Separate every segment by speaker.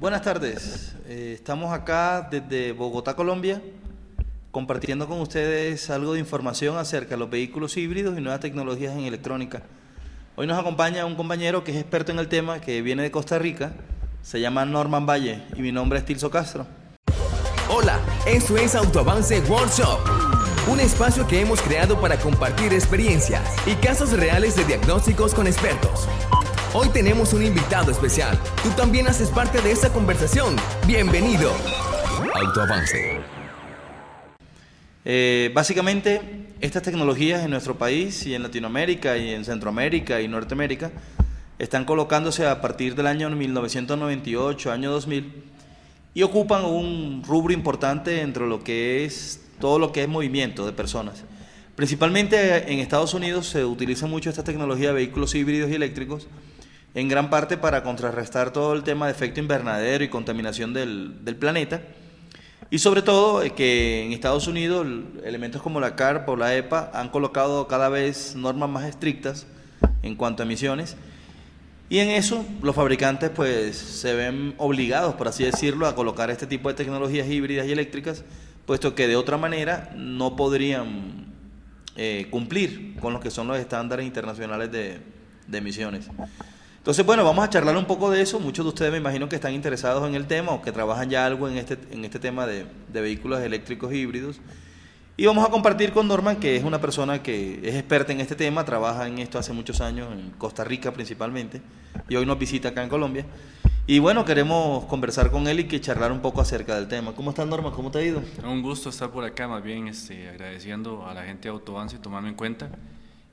Speaker 1: Buenas tardes. Eh, estamos acá desde Bogotá, Colombia, compartiendo con ustedes algo de información acerca de los vehículos híbridos y nuevas tecnologías en electrónica. Hoy nos acompaña un compañero que es experto en el tema, que viene de Costa Rica, se llama Norman Valle y mi nombre es Tilso Castro.
Speaker 2: Hola, esto es Autoavance Workshop, un espacio que hemos creado para compartir experiencias y casos reales de diagnósticos con expertos. Hoy tenemos un invitado especial. Tú también haces parte de esta conversación. Bienvenido. Autoavance.
Speaker 1: Eh, básicamente, estas tecnologías en nuestro país y en Latinoamérica y en Centroamérica y Norteamérica están colocándose a partir del año 1998, año 2000, y ocupan un rubro importante entre lo que es todo lo que es movimiento de personas. Principalmente en Estados Unidos se utiliza mucho esta tecnología de vehículos híbridos y eléctricos en gran parte para contrarrestar todo el tema de efecto invernadero y contaminación del, planeta. Y sobre todo eh, que en Estados Unidos elementos como la CARP o la EPA han colocado cada vez normas más estrictas en cuanto a emisiones. Y en eso los fabricantes pues se ven obligados, por así decirlo, a colocar este tipo de tecnologías híbridas y eléctricas, puesto que de otra manera no podrían eh, cumplir con lo que son los estándares internacionales de, de emisiones. Entonces, bueno, vamos a charlar un poco de eso. Muchos de ustedes me imagino que están interesados en el tema o que trabajan ya algo en este, en este tema de, vehículos eléctricos híbridos. Y vamos a compartir con Norman, que es una persona que es experta en este tema, trabaja en esto hace muchos años, en Costa Rica principalmente, y hoy nos visita acá en Colombia. Y bueno, queremos conversar con él y que charlar un poco acerca del tema. ¿Cómo estás, Norman? ¿Cómo te ha ido?
Speaker 3: Un gusto estar por acá, más bien este, agradeciendo a la gente de Autobance y tomarme en cuenta.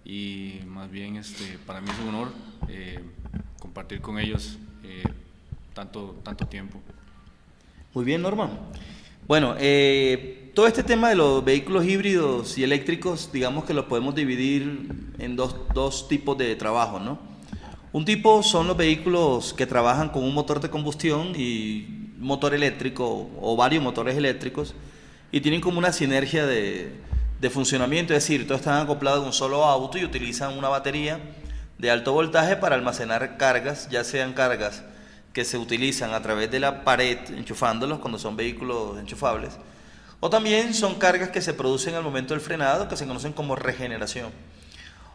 Speaker 3: Y más bien este, para mí es un honor eh, compartir con ellos eh, tanto, tanto tiempo.
Speaker 1: Muy bien, Norma. Bueno, eh, todo este tema de los vehículos híbridos y eléctricos, digamos que lo podemos dividir en dos, dos tipos de trabajo, ¿no? Un tipo son los vehículos que trabajan con un motor de combustión y motor eléctrico o varios motores eléctricos y tienen como una sinergia de, de funcionamiento, es decir, todos están acoplados en un solo auto y utilizan una batería de alto voltaje para almacenar cargas, ya sean cargas que se utilizan a través de la pared enchufándolos cuando son vehículos enchufables, o también son cargas que se producen al momento del frenado que se conocen como regeneración.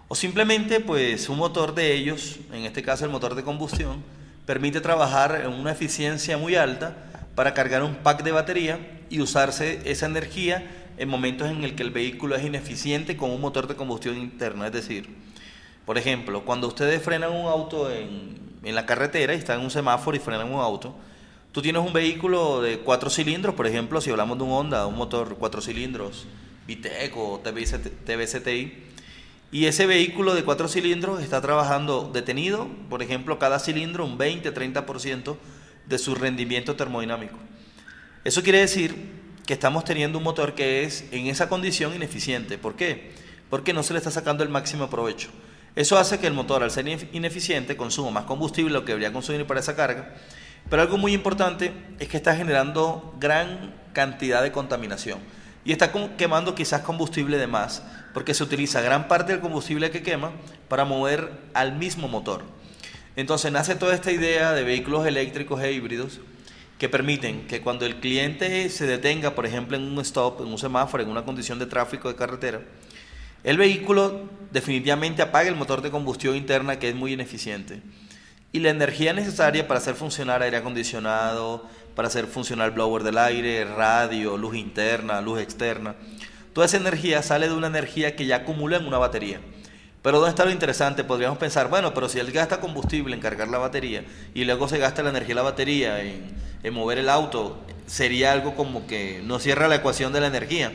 Speaker 1: O simplemente pues un motor de ellos, en este caso el motor de combustión, permite trabajar en una eficiencia muy alta para cargar un pack de batería y usarse esa energía en momentos en el que el vehículo es ineficiente con un motor de combustión interna, es decir, por ejemplo, cuando ustedes frenan un auto en, la carretera y están en un semáforo y frenan un auto, tú tienes un vehículo de cuatro cilindros, por ejemplo, si hablamos de un Honda, un motor cuatro cilindros, Vitec o TBCTI, y ese vehículo de cuatro cilindros está trabajando detenido, por ejemplo, cada cilindro un 20-30% de su rendimiento termodinámico. Eso quiere decir que estamos teniendo un motor que es en esa condición ineficiente. ¿Por qué? Porque no se le está sacando el máximo provecho. Eso hace que el motor, al ser ineficiente, consuma más combustible lo que debería consumir para esa carga. Pero algo muy importante es que está generando gran cantidad de contaminación y está quemando quizás combustible de más, porque se utiliza gran parte del combustible que quema para mover al mismo motor. Entonces nace toda esta idea de vehículos eléctricos e híbridos que permiten que cuando el cliente se detenga, por ejemplo, en un stop, en un semáforo, en una condición de tráfico de carretera, el vehículo definitivamente apaga el motor de combustión interna que es muy ineficiente. Y la energía necesaria para hacer funcionar aire acondicionado, para hacer funcionar blower del aire, radio, luz interna, luz externa, toda esa energía sale de una energía que ya acumula en una batería. Pero ¿dónde está lo interesante? Podríamos pensar, bueno, pero si él gasta combustible en cargar la batería y luego se gasta la energía de la batería en, en mover el auto, sería algo como que no cierra la ecuación de la energía.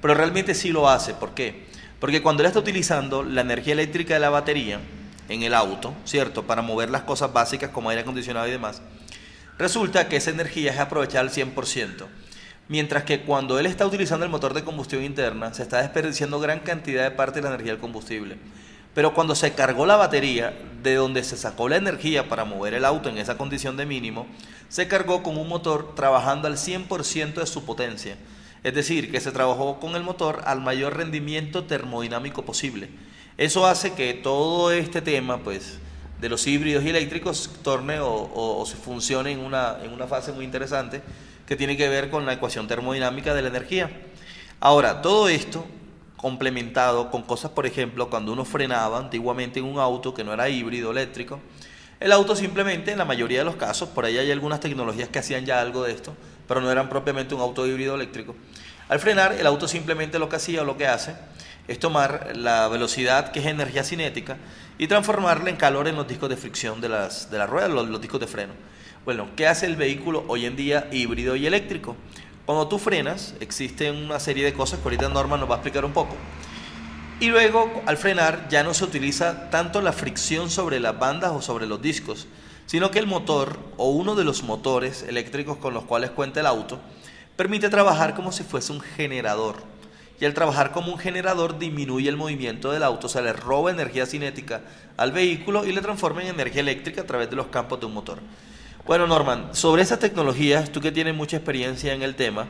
Speaker 1: Pero realmente sí lo hace. ¿Por qué? Porque cuando él está utilizando la energía eléctrica de la batería en el auto, ¿cierto? Para mover las cosas básicas como aire acondicionado y demás, resulta que esa energía es aprovechada al 100%. Mientras que cuando él está utilizando el motor de combustión interna, se está desperdiciando gran cantidad de parte de la energía del combustible. Pero cuando se cargó la batería, de donde se sacó la energía para mover el auto en esa condición de mínimo, se cargó con un motor trabajando al 100% de su potencia. Es decir, que se trabajó con el motor al mayor rendimiento termodinámico posible. Eso hace que todo este tema pues de los híbridos y eléctricos torne o, o, se funcione en una, en una fase muy interesante que tiene que ver con la ecuación termodinámica de la energía. Ahora, todo esto complementado con cosas, por ejemplo, cuando uno frenaba antiguamente en un auto que no era híbrido eléctrico, el auto simplemente, en la mayoría de los casos, por ahí hay algunas tecnologías que hacían ya algo de esto, pero no eran propiamente un auto híbrido eléctrico. Al frenar, el auto simplemente lo que hacía o lo que hace es tomar la velocidad, que es energía cinética, y transformarla en calor en los discos de fricción de las, de las ruedas, los, los discos de freno. Bueno, ¿qué hace el vehículo hoy en día híbrido y eléctrico? Cuando tú frenas, existen una serie de cosas que ahorita Norma nos va a explicar un poco. Y luego, al frenar, ya no se utiliza tanto la fricción sobre las bandas o sobre los discos, sino que el motor o uno de los motores eléctricos con los cuales cuenta el auto permite trabajar como si fuese un generador. Y al trabajar como un generador disminuye el movimiento del auto, o sea, le roba energía cinética al vehículo y le transforma en energía eléctrica a través de los campos de un motor. Bueno, Norman, sobre esas tecnologías, tú que tienes mucha experiencia en el tema,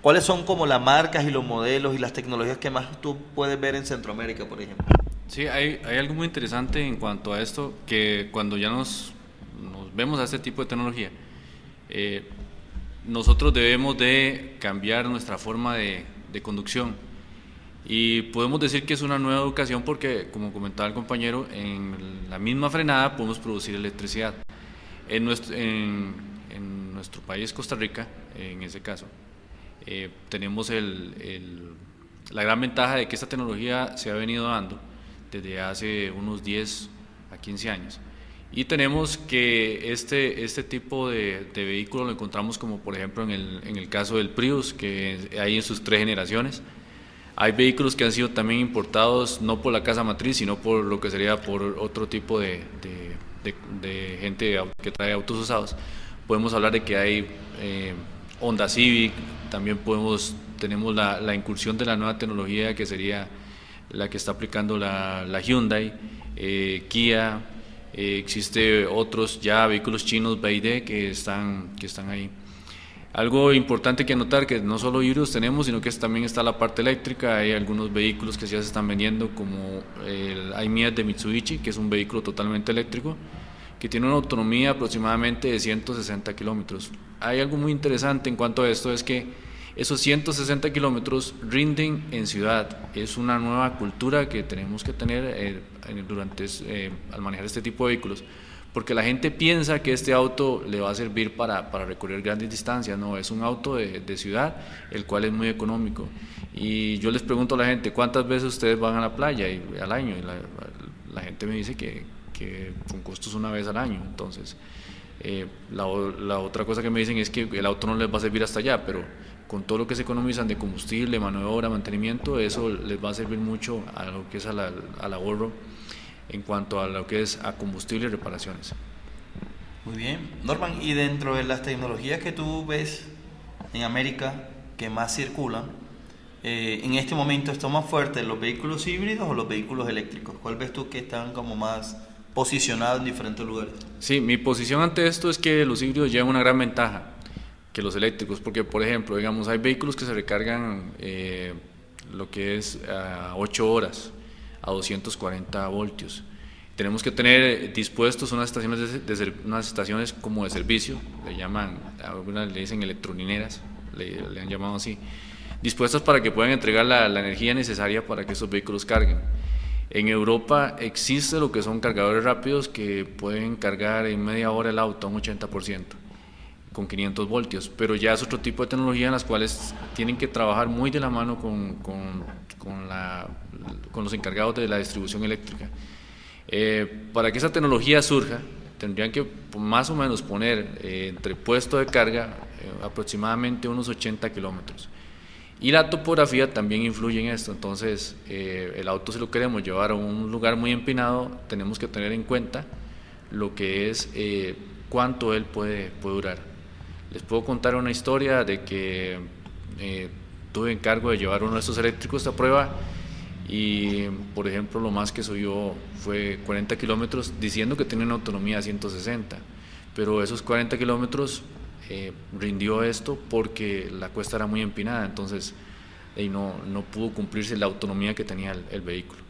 Speaker 1: ¿cuáles son como las marcas y los modelos y las tecnologías que más tú puedes ver en Centroamérica, por ejemplo?
Speaker 3: Sí, hay, hay algo muy interesante en cuanto a esto, que cuando ya nos, vemos a este tipo de tecnología, eh, nosotros debemos de cambiar nuestra forma de, conducción. Y podemos decir que es una nueva educación porque, como comentaba el compañero, en la misma frenada podemos producir electricidad. En nuestro, país, Costa Rica, en ese caso, eh, tenemos la gran ventaja de que esta tecnología se ha venido dando desde hace unos 10 a 15 años. Y tenemos que este, este tipo de, de vehículo lo encontramos como por ejemplo en el, en el caso del Prius, que hay en sus tres generaciones. Hay vehículos que han sido también importados no por la casa matriz, sino por lo que sería por otro tipo de de, gente que trae autos usados. Podemos hablar de que hay eh, Honda Civic, también podemos, tenemos la, la, incursión de la nueva tecnología que sería la que está aplicando la, la Hyundai, eh, Kia, eh, existe otros ya vehículos chinos BYD que están, que están ahí. Algo importante que anotar que no solo híbridos tenemos, sino que también está la parte eléctrica. Hay algunos vehículos que ya se están vendiendo, como el iMIA de Mitsubishi, que es un vehículo totalmente eléctrico, que tiene una autonomía aproximadamente de 160 kilómetros. Hay algo muy interesante en cuanto a esto, es que esos 160 kilómetros rinden en ciudad. Es una nueva cultura que tenemos que tener eh, durante, eh, al manejar este tipo de vehículos porque la gente piensa que este auto le va a servir para, para recorrer grandes distancias, no, es un auto de, de, ciudad, el cual es muy económico. Y yo les pregunto a la gente, ¿cuántas veces ustedes van a la playa y, al año? Y la, la, gente me dice que, que con costos una vez al año, entonces... Eh, la, la, otra cosa que me dicen es que el auto no les va a servir hasta allá, pero con todo lo que se economizan de combustible, mano de obra, mantenimiento, eso les va a servir mucho a lo que es al, al ahorro en cuanto a lo que es a combustible y reparaciones.
Speaker 1: Muy bien. Norman, y dentro de las tecnologías que tú ves en América que más circulan, eh, en este momento están más fuertes los vehículos híbridos o los vehículos eléctricos. ¿Cuál ves tú que están como más posicionados en diferentes lugares?
Speaker 3: Sí, mi posición ante esto es que los híbridos llevan una gran ventaja que los eléctricos, porque por ejemplo, digamos, hay vehículos que se recargan eh, lo que es a 8 horas a 240 voltios. Tenemos que tener dispuestos unas estaciones, de, unas estaciones como de servicio, le llaman, algunas le dicen electronineras, le, han llamado así, dispuestas para que puedan entregar la, la energía necesaria para que esos vehículos carguen. En Europa existe lo que son cargadores rápidos que pueden cargar en media hora el auto a un 80% con 500 voltios, pero ya es otro tipo de tecnología en las cuales tienen que trabajar muy de la mano con, con, con, los encargados de la distribución eléctrica. Eh, para que esa tecnología surja, tendrían que más o menos poner eh, entre puesto de carga eh, aproximadamente unos 80 kilómetros. Y la topografía también influye en esto, entonces el auto si lo queremos llevar a un lugar muy empinado, tenemos que tener en cuenta lo que es cuánto él puede, puede durar. Les puedo contar una historia de que eh, tuve encargo de llevar uno de estos eléctricos a prueba y, por ejemplo, lo más que subió fue 40 kilómetros diciendo que tiene una autonomía de 160, pero esos 40 kilómetros eh, rindió esto porque la cuesta era muy empinada, entonces no, no pudo cumplirse la autonomía que tenía el, vehículo.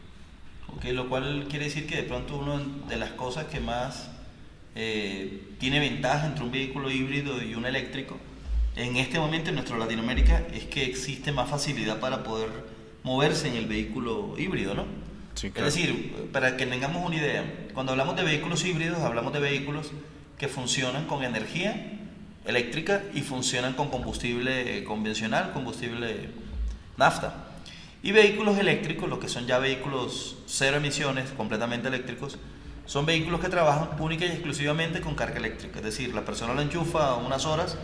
Speaker 1: Ok, lo cual quiere decir que de pronto una de las cosas que más eh, tiene ventaja entre un vehículo híbrido y un eléctrico en este momento en nuestra Latinoamérica es que existe más facilidad para poder moverse en el vehículo híbrido, ¿no? Es decir, para que tengamos una idea, cuando hablamos de vehículos híbridos, hablamos de vehículos que funcionan con energía eléctrica y funcionan con combustible convencional, combustible nafta. Y vehículos eléctricos, lo que son ya vehículos cero emisiones, completamente eléctricos, son vehículos que trabajan única y exclusivamente con carga eléctrica. Es decir, la persona lo enchufa unas horas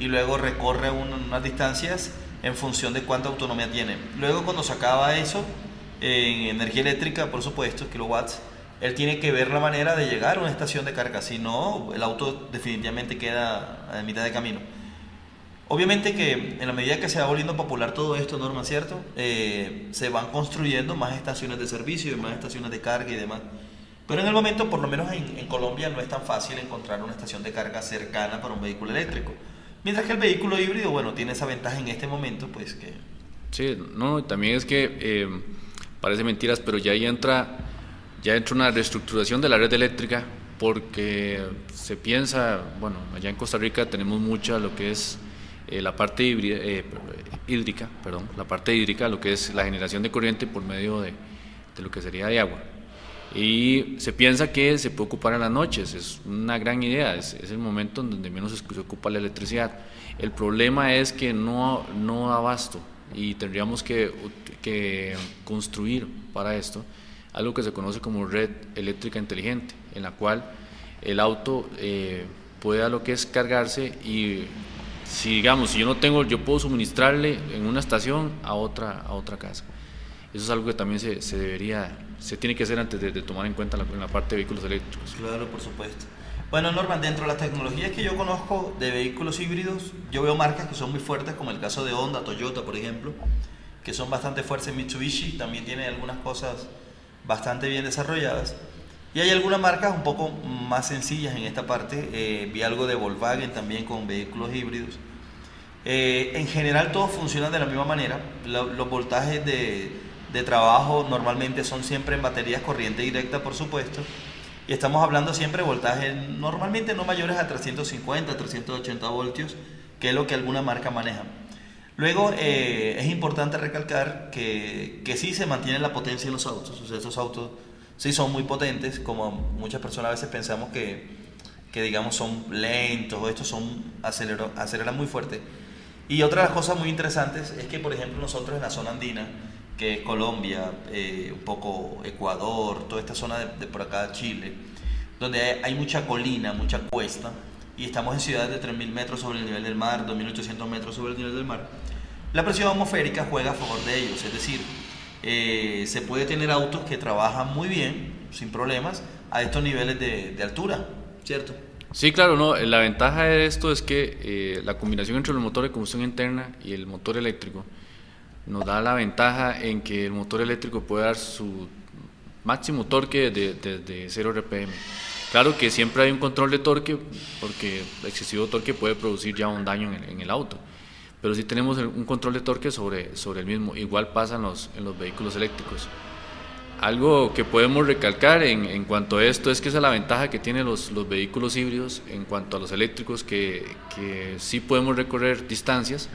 Speaker 1: y luego recorre unas distancias en función de cuánta autonomía tiene. Luego cuando se acaba eso, en energía eléctrica, por supuesto, kilowatts, él tiene que ver la manera de llegar a una estación de carga, si no, el auto definitivamente queda a mitad de camino. Obviamente que en la medida que se va volviendo popular todo esto, Norma, ¿cierto? Eh, se van construyendo más estaciones de servicio y más estaciones de carga y demás. Pero en el momento, por lo menos en, en Colombia, no es tan fácil encontrar una estación de carga cercana para un vehículo eléctrico. Mientras que el vehículo híbrido, bueno, tiene esa ventaja en este momento, pues que...
Speaker 3: Sí, no, también es que, eh, parece mentiras, pero ya ahí entra, ya entra una reestructuración de la red eléctrica porque se piensa, bueno, allá en Costa Rica tenemos mucha lo que es eh, la parte eh, hídrica, perdón, la parte hídrica, lo que es la generación de corriente por medio de, de lo que sería de agua. Y se piensa que se puede ocupar en las noches, es una gran idea, es, el momento en donde menos se ocupa la electricidad. El problema es que no, no da abasto y tendríamos que, que construir para esto algo que se conoce como red eléctrica inteligente, en la cual el auto eh, pueda lo que es cargarse y si digamos, si yo no tengo, yo puedo suministrarle en una estación a otra, a otra casa. Eso es algo que también se, se debería se tiene que hacer antes de, tomar en cuenta la, en la parte de vehículos eléctricos.
Speaker 1: Claro, por supuesto. Bueno, Norman, dentro de las tecnologías que yo conozco de vehículos híbridos, yo veo marcas que son muy fuertes, como el caso de Honda, Toyota, por ejemplo, que son bastante fuertes. Mitsubishi también tiene algunas cosas bastante bien desarrolladas. Y hay algunas marcas un poco más sencillas en esta parte. Eh, vi algo de Volkswagen también con vehículos híbridos. Eh, en general todos funcionan de la misma manera. los voltajes de, de trabajo normalmente son siempre en baterías corriente directa, por supuesto. Y estamos hablando siempre de voltajes normalmente no mayores a 350, 380 voltios, que es lo que alguna marca maneja. Luego eh, es importante recalcar que, que sí se mantiene la potencia en los autos. O sea, estos autos sí son muy potentes, como muchas personas a veces pensamos que, que digamos son lentos o estos son aceleran muy fuerte. Y otra de las cosas muy interesantes es que, por ejemplo, nosotros en la zona andina, que es Colombia, eh, un poco Ecuador, toda esta zona de, por acá, Chile, donde hay, mucha colina, mucha cuesta, y estamos en ciudades de 3.000 metros sobre el nivel del mar, 2.800 metros sobre el nivel del mar, la presión atmosférica juega a favor de ellos, es decir, eh, se puede tener autos que trabajan muy bien, sin problemas, a estos niveles de, altura, ¿cierto?
Speaker 3: Sí, claro, no. La ventaja de esto es que eh, la combinación entre el motor de combustión interna y el motor eléctrico nos da la ventaja en que el motor eléctrico puede dar su máximo torque desde de, 0 RPM. Claro que siempre hay un control de torque, porque excesivo torque puede producir ya un daño en el, auto, pero si tenemos un control de torque sobre, sobre el mismo. Igual pasa en los, en los vehículos eléctricos. Algo que podemos recalcar en, en, cuanto a esto es que esa es la ventaja que tienen los, los vehículos híbridos en cuanto a los eléctricos, que, que sí podemos recorrer distancias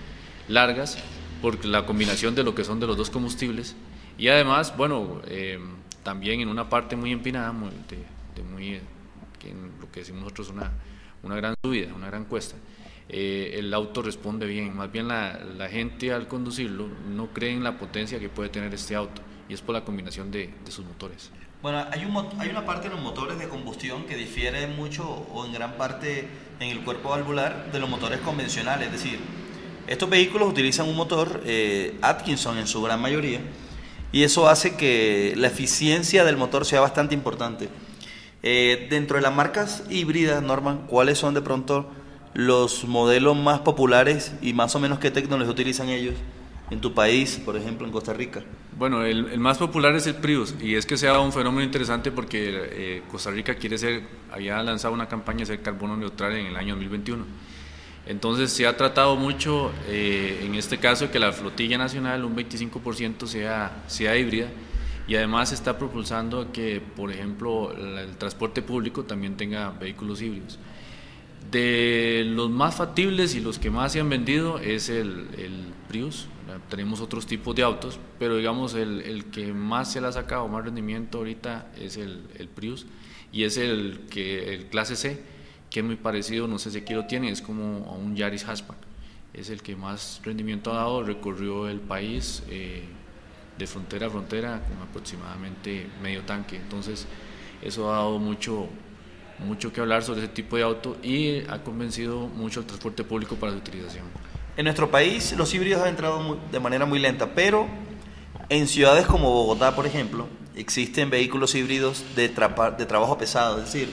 Speaker 3: largas por la combinación de lo que son de los dos combustibles y además, bueno, eh, también en una parte muy empinada, muy, de, muy, lo que decimos nosotros una, una gran subida, una gran cuesta, eh, el auto responde bien. Más bien la, la, gente al conducirlo no cree en la potencia que puede tener este auto y es por la combinación de, de sus motores.
Speaker 1: Bueno, hay, un, hay una parte de los motores de combustión que difiere mucho o en gran parte en el cuerpo valvular de los motores convencionales, es decir, estos vehículos utilizan un motor eh, Atkinson en su gran mayoría y eso hace que la eficiencia del motor sea bastante importante. Eh, dentro de las marcas híbridas, Norman, ¿cuáles son de pronto los modelos más populares y más o menos qué tecnología utilizan ellos en tu país, por ejemplo, en Costa Rica?
Speaker 3: Bueno, el, más popular es el Prius y es que se ha dado un fenómeno interesante porque eh, Costa Rica quiere ser, había lanzado una campaña de ser carbono neutral en el año 2021 entonces se ha tratado mucho, eh, en este caso, que la flotilla nacional, un 25% sea, sea híbrida y además está propulsando que, por ejemplo, el transporte público también tenga vehículos híbridos. De los más factibles y los que más se han vendido es el, el Prius. Tenemos otros tipos de autos, pero digamos el, el, que más se le ha sacado más rendimiento ahorita es el, el Prius y es el que el clase C, que es muy parecido, no sé si aquí lo tiene, es como a un Yaris Hatchback. Es el que más rendimiento ha dado, recorrió el país eh, de frontera a frontera con aproximadamente medio tanque. Entonces, eso ha dado mucho, mucho que hablar sobre ese tipo de auto y ha convencido mucho al transporte público para su utilización.
Speaker 1: En nuestro país los híbridos han entrado muy, de manera muy lenta, pero en ciudades como Bogotá, por ejemplo, existen vehículos híbridos de, de trabajo pesado, es decir,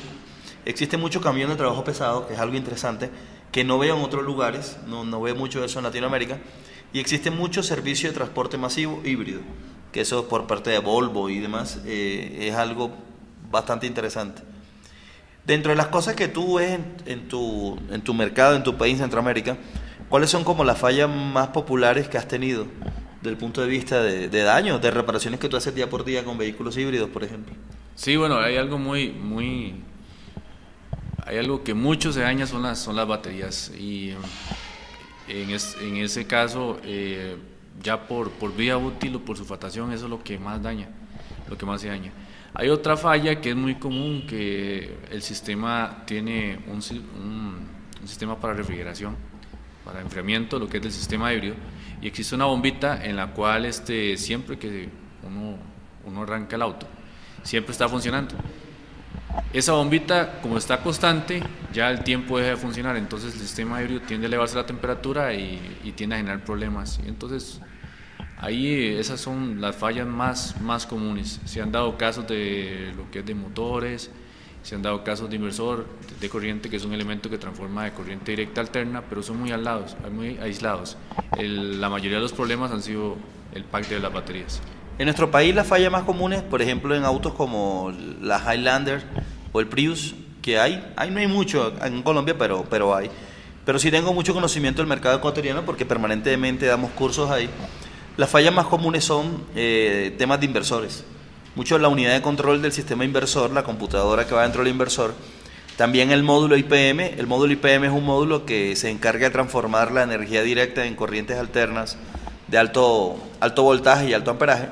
Speaker 1: existe mucho camión de trabajo pesado, que es algo interesante, que no veo en otros lugares, no, no veo mucho eso en Latinoamérica, y existe mucho servicio de transporte masivo híbrido, que eso por parte de Volvo y demás eh, es algo bastante interesante. Dentro de las cosas que tú ves en, tu, en tu mercado, en tu país, Centroamérica, ¿cuáles son como las fallas más populares que has tenido desde el punto de vista de, de daños, de reparaciones que tú haces día por día con vehículos híbridos, por ejemplo?
Speaker 3: Sí, bueno, hay algo muy, muy, hay algo que mucho se daña son las, son las baterías y en, es, en ese caso eh, ya por, por vía útil o por sulfatación eso es lo que más daña, lo que más se daña. Hay otra falla que es muy común, que el sistema tiene un, un, un sistema para refrigeración, para enfriamiento, lo que es del sistema híbrido, y existe una bombita en la cual este, siempre que uno, uno arranca el auto, siempre está funcionando. Esa bombita, como está constante, ya el tiempo deja de funcionar, entonces el sistema híbrido tiende a elevarse la temperatura y, y tiende a generar problemas. Entonces, ahí esas son las fallas más, más comunes. Se han dado casos de lo que es de motores, se han dado casos de inversor de corriente, que es un elemento que transforma de corriente directa a alterna, pero son muy aislados. Muy aislados. El, la mayoría de los problemas han sido el pack de las baterías.
Speaker 1: En nuestro país las fallas más comunes, por ejemplo, en autos como la Highlander o el Prius, que hay, ahí no hay mucho en Colombia, pero, pero hay. Pero sí tengo mucho conocimiento del mercado ecuatoriano porque permanentemente damos cursos ahí. Las fallas más comunes son eh, temas de inversores. Mucho la unidad de control del sistema inversor, la computadora que va dentro del inversor. También el módulo IPM. El módulo IPM es un módulo que se encarga de transformar la energía directa en corrientes alternas de alto, alto voltaje y alto amperaje.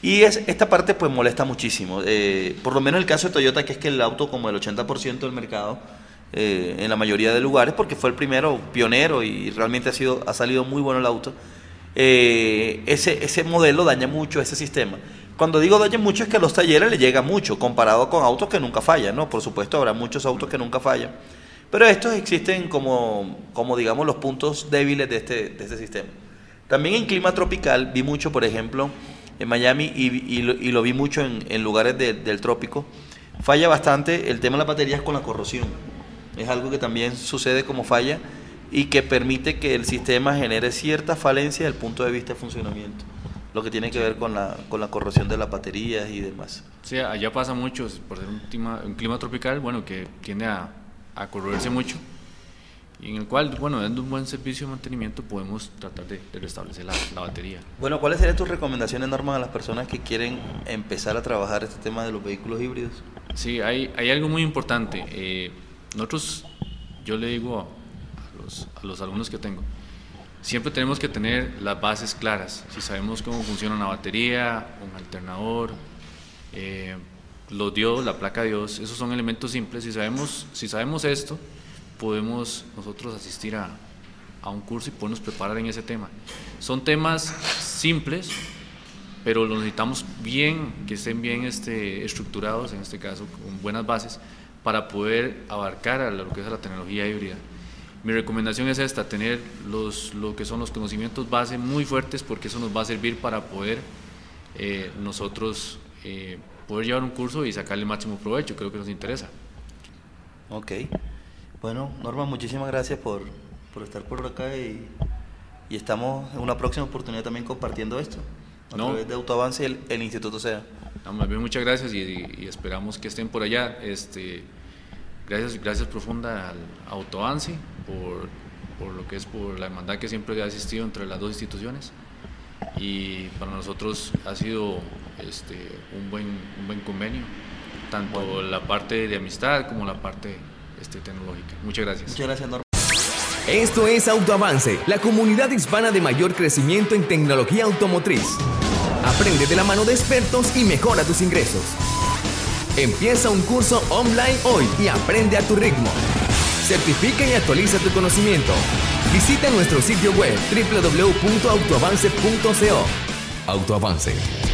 Speaker 1: Y es, esta parte pues molesta muchísimo. Eh, por lo menos el caso de Toyota, que es que el auto como el 80% del mercado, eh, en la mayoría de lugares, porque fue el primero pionero y realmente ha, sido, ha salido muy bueno el auto, eh, ese, ese modelo daña mucho ese sistema. Cuando digo daña mucho es que a los talleres le llega mucho, comparado con autos que nunca fallan, ¿no? Por supuesto habrá muchos autos que nunca fallan. Pero estos existen como, como digamos, los puntos débiles de este, de este sistema. También en clima tropical vi mucho, por ejemplo, en Miami y, y, lo, y lo, vi mucho en, en lugares de, del trópico, falla bastante el tema de las baterías con la corrosión. Es algo que también sucede como falla y que permite que el sistema genere cierta falencia desde el punto de vista de funcionamiento. Lo que tiene que ver con la, con la corrosión de las baterías y demás.
Speaker 3: Sí, allá pasa mucho, por ser un clima, un clima tropical, bueno, que tiende a, a corroerse mucho y en el cual, bueno, dando un buen servicio de mantenimiento podemos tratar de, de restablecer la, la, batería.
Speaker 1: Bueno, ¿cuáles serían tus recomendaciones, Norman, a las personas que quieren empezar a trabajar este tema de los vehículos híbridos?
Speaker 3: Sí, hay, hay algo muy importante. Eh, nosotros, yo le digo a los, a los alumnos que tengo, siempre tenemos que tener las bases claras. Si sabemos cómo funciona una batería, un alternador, eh, los diodos, la placa de Dios, esos son elementos simples. Si sabemos, si sabemos esto, podemos nosotros asistir a, a, un curso y podernos preparar en ese tema. Son temas simples, pero los necesitamos bien, que estén bien este, estructurados, en este caso, con buenas bases, para poder abarcar a lo que es la tecnología híbrida. Mi recomendación es esta, tener los, lo que son los conocimientos base muy fuertes, porque eso nos va a servir para poder eh, nosotros eh, poder llevar un curso y sacarle máximo provecho, creo que nos interesa.
Speaker 1: Ok. Bueno, Norma, muchísimas gracias por, por estar por acá y, y, estamos en una próxima oportunidad también compartiendo esto a no. través de Autoavance y el, el Instituto SEA.
Speaker 3: No, más bien muchas gracias y, y, esperamos que estén por allá. Este, gracias, gracias profunda al Autoavance por, por lo que es por la hermandad que siempre ha existido entre las dos instituciones y para nosotros ha sido este, un, buen, un buen convenio, tanto la parte de amistad como la parte este, tecnológica. Muchas gracias.
Speaker 1: Muchas gracias, Norma.
Speaker 2: Esto es Autoavance, la comunidad hispana de mayor crecimiento en tecnología automotriz. Aprende de la mano de expertos y mejora tus ingresos. Empieza un curso online hoy y aprende a tu ritmo. Certifica y actualiza tu conocimiento. Visita nuestro sitio web www.autoavance.co. Autoavance